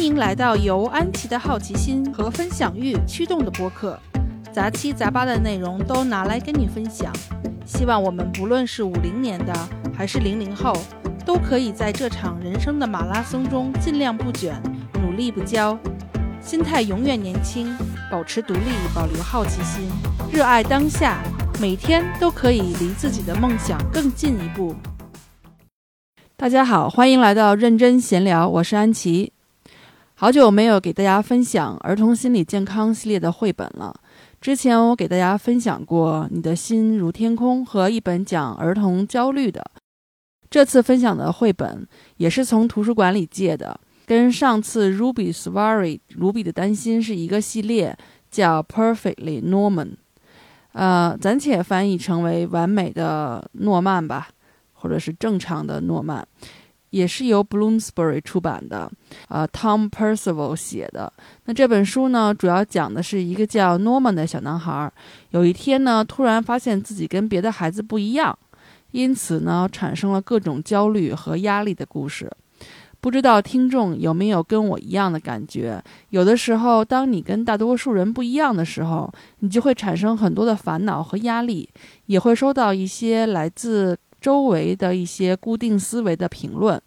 欢迎来到由安琪的好奇心和分享欲驱动的播客，杂七杂八的内容都拿来跟你分享。希望我们不论是五零年的还是零零后，都可以在这场人生的马拉松中尽量不卷，努力不骄，心态永远年轻，保持独立，保留好奇心，热爱当下，每天都可以离自己的梦想更进一步。大家好，欢迎来到认真闲聊，我是安琪。好久没有给大家分享儿童心理健康系列的绘本了。之前我给大家分享过《你的心如天空》和一本讲儿童焦虑的。这次分享的绘本也是从图书馆里借的，跟上次 Ruby's Worry 卢比的担心是一个系列，叫 Perfectly Norman，呃，暂且翻译成为完美的诺曼吧，或者是正常的诺曼。也是由 Bloomsbury 出版的，呃，Tom Percival 写的。那这本书呢，主要讲的是一个叫 Norman 的小男孩，有一天呢，突然发现自己跟别的孩子不一样，因此呢，产生了各种焦虑和压力的故事。不知道听众有没有跟我一样的感觉？有的时候，当你跟大多数人不一样的时候，你就会产生很多的烦恼和压力，也会收到一些来自。周围的一些固定思维的评论，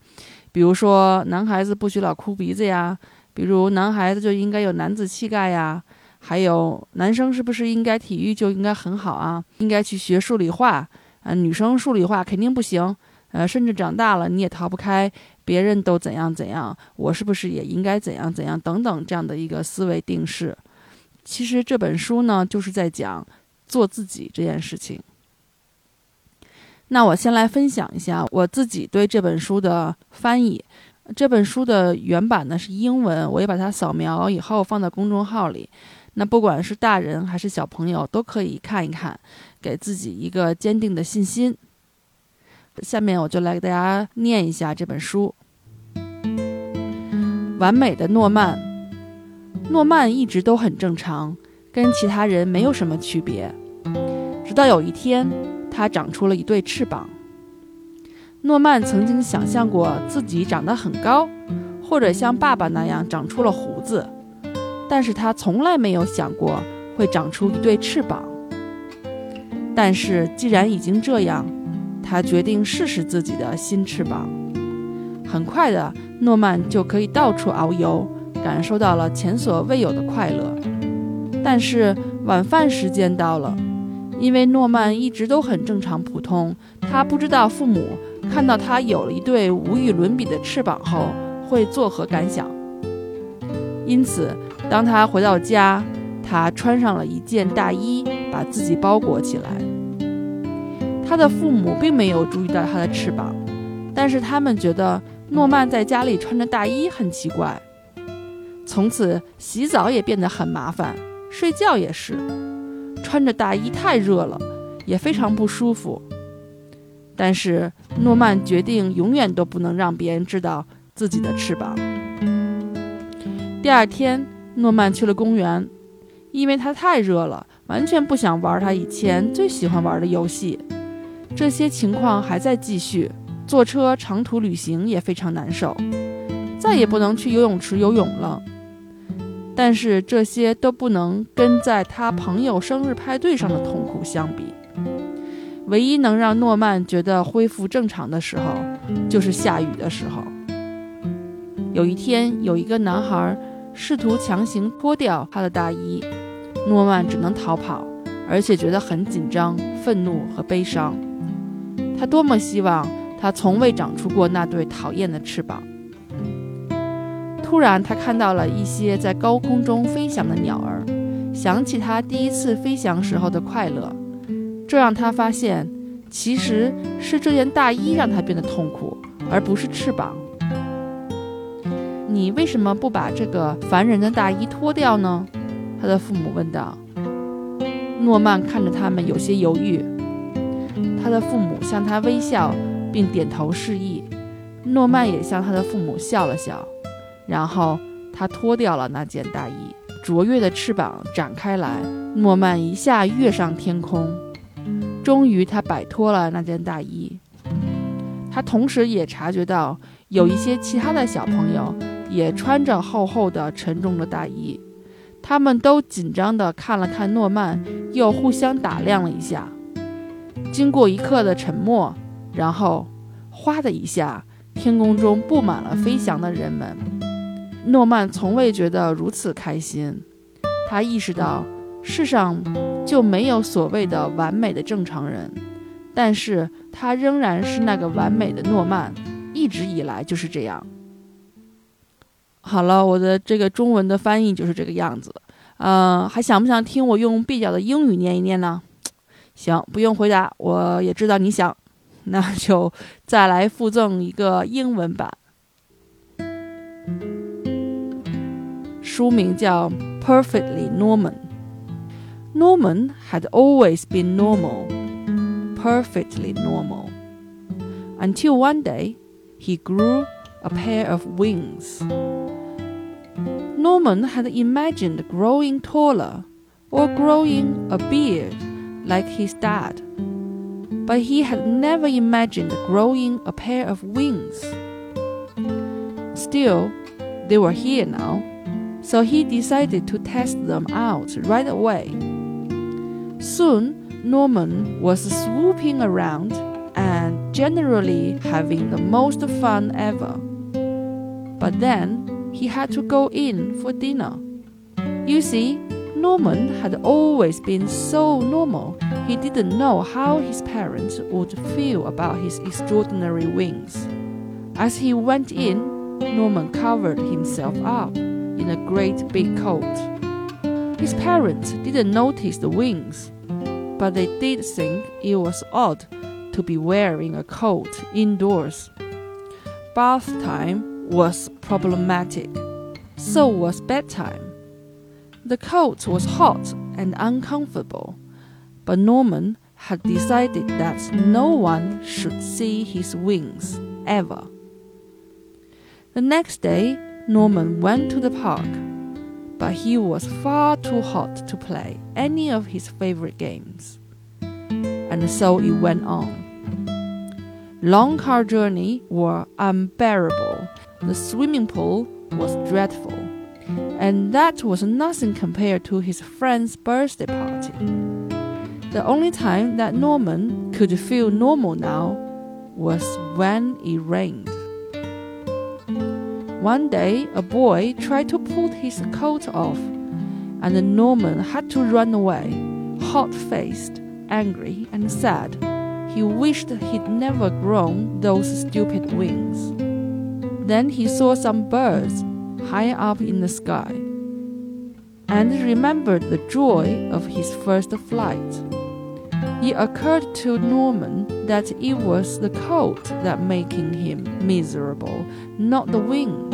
比如说男孩子不许老哭鼻子呀，比如男孩子就应该有男子气概呀，还有男生是不是应该体育就应该很好啊，应该去学数理化啊，女生数理化肯定不行，呃，甚至长大了你也逃不开别人都怎样怎样，我是不是也应该怎样怎样等等这样的一个思维定式。其实这本书呢，就是在讲做自己这件事情。那我先来分享一下我自己对这本书的翻译。这本书的原版呢是英文，我也把它扫描以后放在公众号里。那不管是大人还是小朋友都可以看一看，给自己一个坚定的信心。下面我就来给大家念一下这本书。完美的诺曼，诺曼一直都很正常，跟其他人没有什么区别，直到有一天。他长出了一对翅膀。诺曼曾经想象过自己长得很高，或者像爸爸那样长出了胡子，但是他从来没有想过会长出一对翅膀。但是既然已经这样，他决定试试自己的新翅膀。很快的，诺曼就可以到处遨游，感受到了前所未有的快乐。但是晚饭时间到了。因为诺曼一直都很正常普通，他不知道父母看到他有了一对无与伦比的翅膀后会作何感想。因此，当他回到家，他穿上了一件大衣，把自己包裹起来。他的父母并没有注意到他的翅膀，但是他们觉得诺曼在家里穿着大衣很奇怪。从此，洗澡也变得很麻烦，睡觉也是。穿着大衣太热了，也非常不舒服。但是诺曼决定永远都不能让别人知道自己的翅膀。第二天，诺曼去了公园，因为他太热了，完全不想玩他以前最喜欢玩的游戏。这些情况还在继续，坐车长途旅行也非常难受，再也不能去游泳池游泳了。但是这些都不能跟在他朋友生日派对上的痛苦相比。唯一能让诺曼觉得恢复正常的时候，就是下雨的时候。有一天，有一个男孩试图强行脱掉他的大衣，诺曼只能逃跑，而且觉得很紧张、愤怒和悲伤。他多么希望他从未长出过那对讨厌的翅膀。突然，他看到了一些在高空中飞翔的鸟儿，想起他第一次飞翔时候的快乐，这让他发现，其实是这件大衣让他变得痛苦，而不是翅膀。你为什么不把这个烦人的大衣脱掉呢？他的父母问道。诺曼看着他们，有些犹豫。他的父母向他微笑，并点头示意。诺曼也向他的父母笑了笑。然后他脱掉了那件大衣，卓越的翅膀展开来，诺曼一下跃上天空。终于，他摆脱了那件大衣。他同时也察觉到，有一些其他的小朋友也穿着厚厚的、沉重的大衣。他们都紧张地看了看诺曼，又互相打量了一下。经过一刻的沉默，然后，哗的一下，天空中布满了飞翔的人们。诺曼从未觉得如此开心。他意识到，世上就没有所谓的完美的正常人，但是他仍然是那个完美的诺曼，一直以来就是这样。好了，我的这个中文的翻译就是这个样子。嗯，还想不想听我用蹩脚的英语念一念呢？行，不用回答，我也知道你想，那就再来附赠一个英文版。书名叫《Perfectly Norman》。Norman had always been normal, perfectly normal, until one day he grew a pair of wings. Norman had imagined growing taller or growing a beard like his dad, but he had never imagined growing a pair of wings. Still, they were here now, so he decided to test them out right away. Soon, Norman was swooping around and generally having the most fun ever. But then, he had to go in for dinner. You see, Norman had always been so normal, he didn't know how his parents would feel about his extraordinary wings. As he went in, Norman covered himself up in a great big coat. His parents didn't notice the wings, but they did think it was odd to be wearing a coat indoors. Bath time was problematic. So was bedtime. The coat was hot and uncomfortable, but Norman had decided that no one should see his wings ever. The next day, Norman went to the park, but he was far too hot to play any of his favorite games. And so it went on. Long car journeys were unbearable the swimming pool was dreadful, and that was nothing compared to his friend's birthday party. The only time that Norman could feel normal now was when it rained. One day, a boy tried to pull his coat off, and Norman had to run away, hot faced, angry, and sad. He wished he'd never grown those stupid wings. Then he saw some birds high up in the sky and remembered the joy of his first flight. It occurred to Norman that it was the coat that making him miserable, not the wings.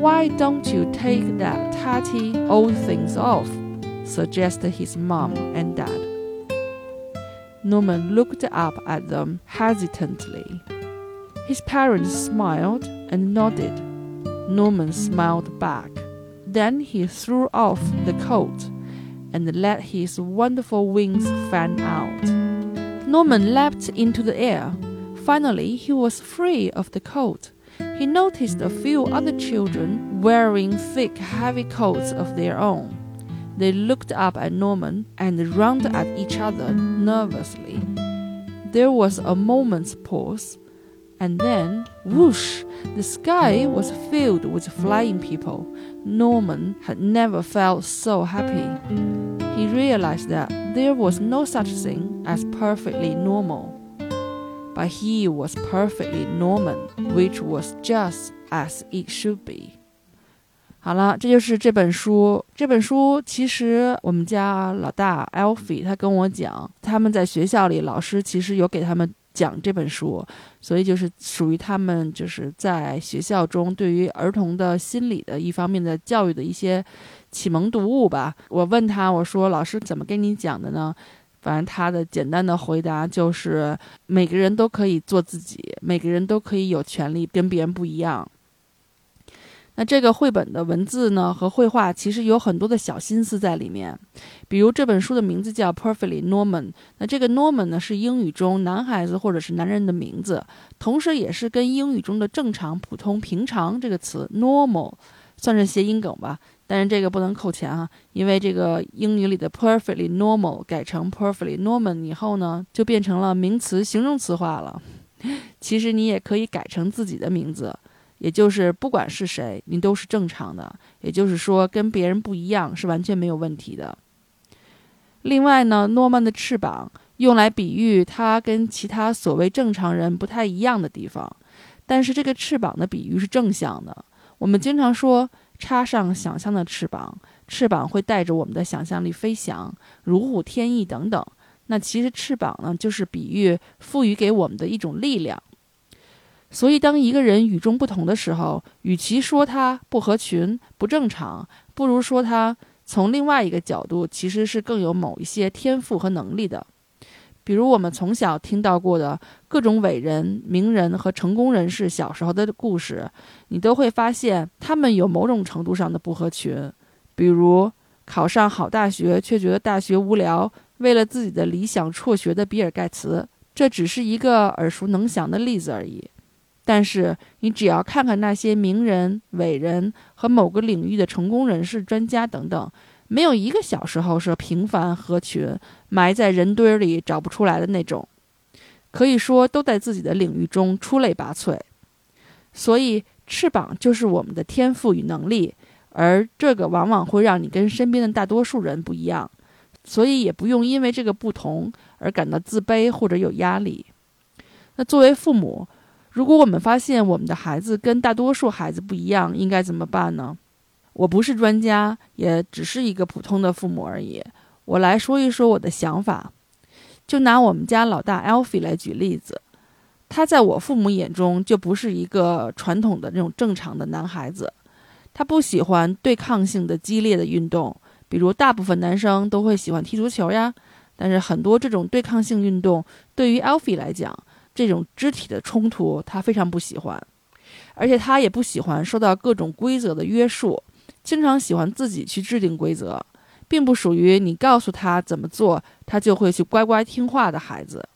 Why don't you take that tatty old things off? suggested his mom and dad. Norman looked up at them hesitantly. His parents smiled and nodded. Norman smiled back. Then he threw off the coat and let his wonderful wings fan out. Norman leapt into the air. Finally, he was free of the coat. He noticed a few other children wearing thick, heavy coats of their own. They looked up at Norman and rounded at each other nervously. There was a moment's pause. And then, whoosh, the sky was filled with flying people. Norman had never felt so happy. He realized that there was no such thing as perfectly normal. But he was perfectly Norman, which was just as it should be. 好了，这就是这本书。这本书其实我们家老大 Alfie 他跟我讲，他们在学校里老师其实有给他们 讲这本书，所以就是属于他们就是在学校中对于儿童的心理的一方面的教育的一些启蒙读物吧。我问他，我说老师怎么跟你讲的呢？反正他的简单的回答就是每个人都可以做自己，每个人都可以有权利跟别人不一样。那这个绘本的文字呢和绘画其实有很多的小心思在里面，比如这本书的名字叫 Perfectly Norman，那这个 Norman 呢是英语中男孩子或者是男人的名字，同时也是跟英语中的正常、普通、平常这个词 normal 算是谐音梗吧。但是这个不能扣钱啊，因为这个英语里的 Perfectly Normal 改成 Perfectly Norman 以后呢，就变成了名词形容词化了。其实你也可以改成自己的名字。也就是不管是谁，你都是正常的。也就是说，跟别人不一样是完全没有问题的。另外呢，诺曼的翅膀用来比喻他跟其他所谓正常人不太一样的地方，但是这个翅膀的比喻是正向的。我们经常说插上想象的翅膀，翅膀会带着我们的想象力飞翔，如虎添翼等等。那其实翅膀呢，就是比喻赋予给我们的一种力量。所以，当一个人与众不同的时候，与其说他不合群、不正常，不如说他从另外一个角度其实是更有某一些天赋和能力的。比如我们从小听到过的各种伟人、名人和成功人士小时候的故事，你都会发现他们有某种程度上的不合群。比如考上好大学却觉得大学无聊，为了自己的理想辍学的比尔·盖茨，这只是一个耳熟能详的例子而已。但是，你只要看看那些名人、伟人和某个领域的成功人士、专家等等，没有一个小时候是平凡合群、埋在人堆里找不出来的那种，可以说都在自己的领域中出类拔萃。所以，翅膀就是我们的天赋与能力，而这个往往会让你跟身边的大多数人不一样，所以也不用因为这个不同而感到自卑或者有压力。那作为父母，如果我们发现我们的孩子跟大多数孩子不一样，应该怎么办呢？我不是专家，也只是一个普通的父母而已。我来说一说我的想法。就拿我们家老大 Alfie 来举例子，他在我父母眼中就不是一个传统的那种正常的男孩子。他不喜欢对抗性的激烈的运动，比如大部分男生都会喜欢踢足球呀。但是很多这种对抗性运动对于 Alfie 来讲，这种肢体的冲突，他非常不喜欢，而且他也不喜欢受到各种规则的约束，经常喜欢自己去制定规则，并不属于你告诉他怎么做，他就会去乖乖听话的孩子。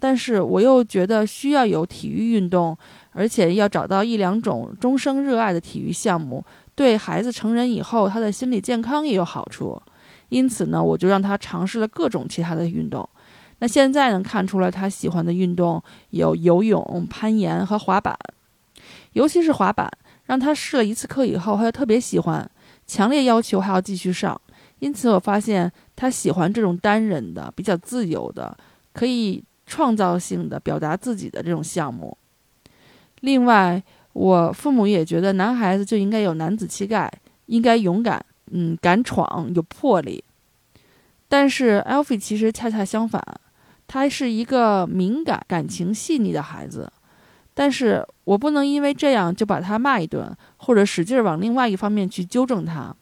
但是我又觉得需要有体育运动，而且要找到一两种终生热爱的体育项目，对孩子成人以后他的心理健康也有好处。因此呢，我就让他尝试了各种其他的运动。那现在能看出来，他喜欢的运动有游泳、攀岩和滑板，尤其是滑板，让他试了一次课以后，他就特别喜欢，强烈要求还要继续上。因此，我发现他喜欢这种单人的、比较自由的、可以创造性的表达自己的这种项目。另外，我父母也觉得男孩子就应该有男子气概，应该勇敢，嗯，敢闯，有魄力。但是，Alfi 其实恰恰相反。他是一个敏感、感情细腻的孩子，但是我不能因为这样就把他骂一顿，或者使劲往另外一方面去纠正他。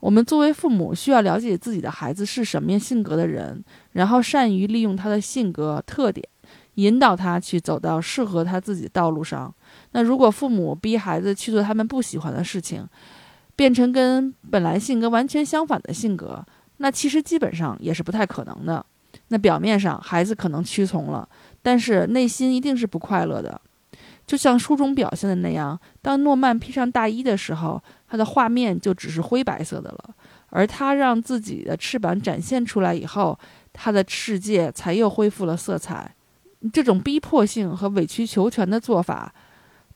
我们作为父母，需要了解自己的孩子是什么样性格的人，然后善于利用他的性格特点，引导他去走到适合他自己的道路上。那如果父母逼孩子去做他们不喜欢的事情，变成跟本来性格完全相反的性格，那其实基本上也是不太可能的。那表面上孩子可能屈从了，但是内心一定是不快乐的，就像书中表现的那样。当诺曼披上大衣的时候，他的画面就只是灰白色的了；而他让自己的翅膀展现出来以后，他的世界才又恢复了色彩。这种逼迫性和委曲求全的做法，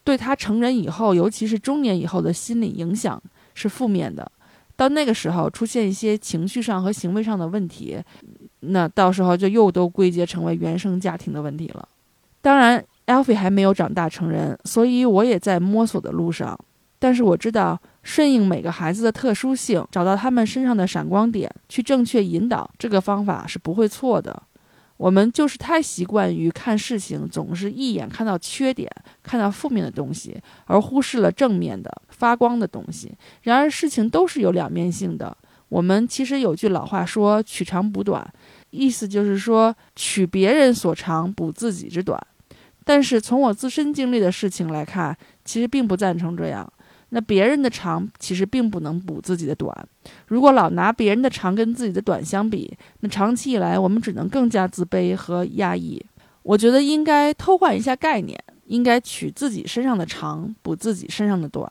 对他成人以后，尤其是中年以后的心理影响是负面的。到那个时候，出现一些情绪上和行为上的问题。那到时候就又都归结成为原生家庭的问题了。当然，Alfie 还没有长大成人，所以我也在摸索的路上。但是我知道，顺应每个孩子的特殊性，找到他们身上的闪光点，去正确引导，这个方法是不会错的。我们就是太习惯于看事情，总是一眼看到缺点，看到负面的东西，而忽视了正面的发光的东西。然而，事情都是有两面性的。我们其实有句老话说：“取长补短”，意思就是说取别人所长，补自己之短。但是从我自身经历的事情来看，其实并不赞成这样。那别人的长其实并不能补自己的短。如果老拿别人的长跟自己的短相比，那长期以来我们只能更加自卑和压抑。我觉得应该偷换一下概念，应该取自己身上的长补自己身上的短。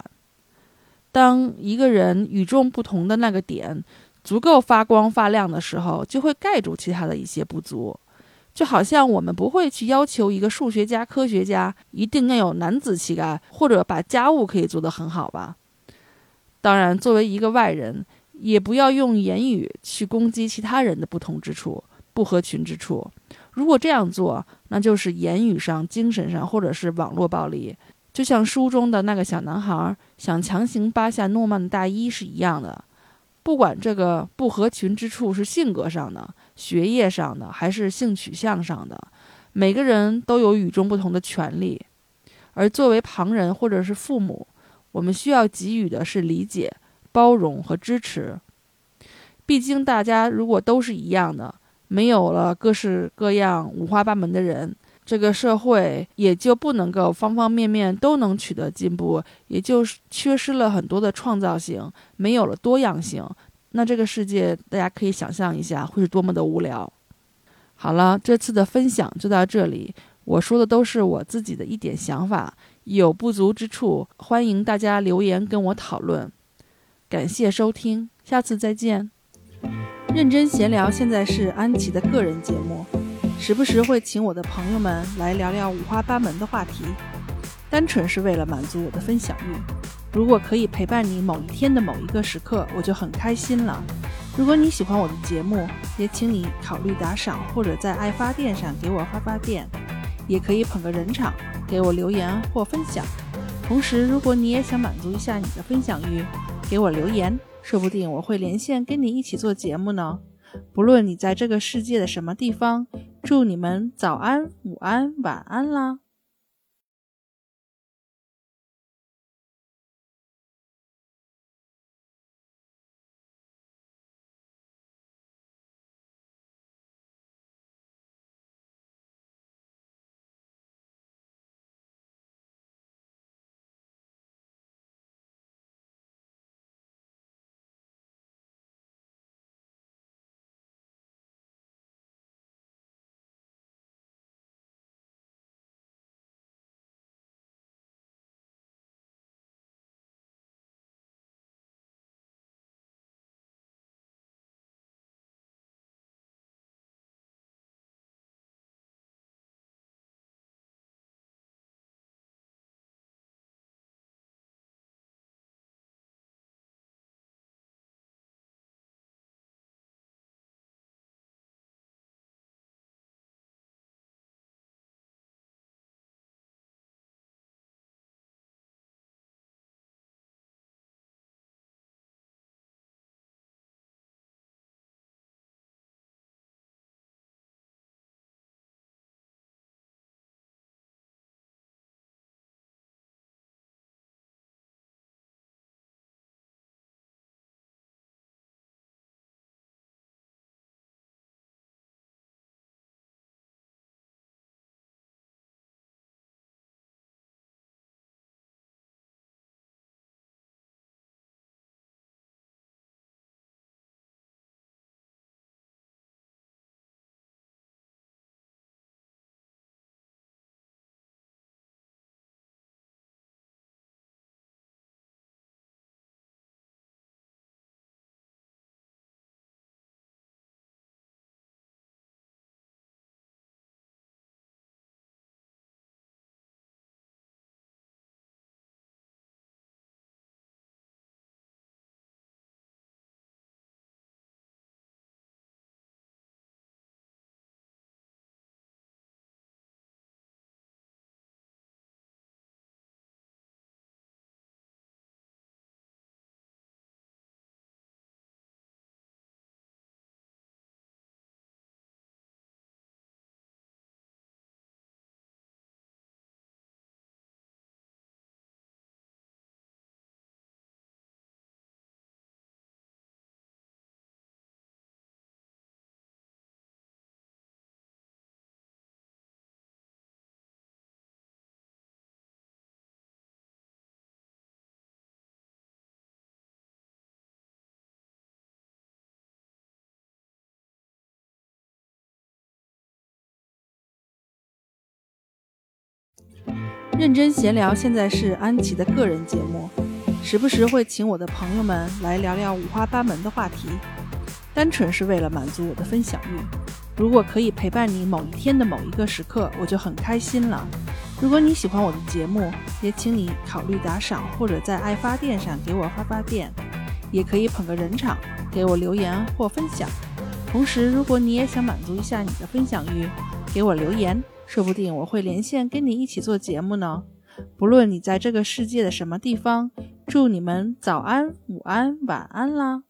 当一个人与众不同的那个点足够发光发亮的时候，就会盖住其他的一些不足。就好像我们不会去要求一个数学家、科学家一定要有男子气概，或者把家务可以做得很好吧？当然，作为一个外人，也不要用言语去攻击其他人的不同之处、不合群之处。如果这样做，那就是言语上、精神上，或者是网络暴力。就像书中的那个小男孩想强行扒下诺曼的大衣是一样的。不管这个不合群之处是性格上的。学业上的还是性取向上的，每个人都有与众不同的权利，而作为旁人或者是父母，我们需要给予的是理解、包容和支持。毕竟大家如果都是一样的，没有了各式各样五花八门的人，这个社会也就不能够方方面面都能取得进步，也就是缺失了很多的创造性，没有了多样性。那这个世界，大家可以想象一下，会是多么的无聊。好了，这次的分享就到这里。我说的都是我自己的一点想法，有不足之处，欢迎大家留言跟我讨论。感谢收听，下次再见。认真闲聊现在是安琪的个人节目，时不时会请我的朋友们来聊聊五花八门的话题，单纯是为了满足我的分享欲。如果可以陪伴你某一天的某一个时刻，我就很开心了。如果你喜欢我的节目，也请你考虑打赏，或者在爱发电上给我发发电，也可以捧个人场，给我留言或分享。同时，如果你也想满足一下你的分享欲，给我留言，说不定我会连线跟你一起做节目呢。不论你在这个世界的什么地方，祝你们早安、午安、晚安啦！认真闲聊现在是安琪的个人节目，时不时会请我的朋友们来聊聊五花八门的话题，单纯是为了满足我的分享欲。如果可以陪伴你某一天的某一个时刻，我就很开心了。如果你喜欢我的节目，也请你考虑打赏，或者在爱发电上给我发发电，也可以捧个人场，给我留言或分享。同时，如果你也想满足一下你的分享欲，给我留言，说不定我会连线跟你一起做节目呢。不论你在这个世界的什么地方，祝你们早安、午安、晚安啦！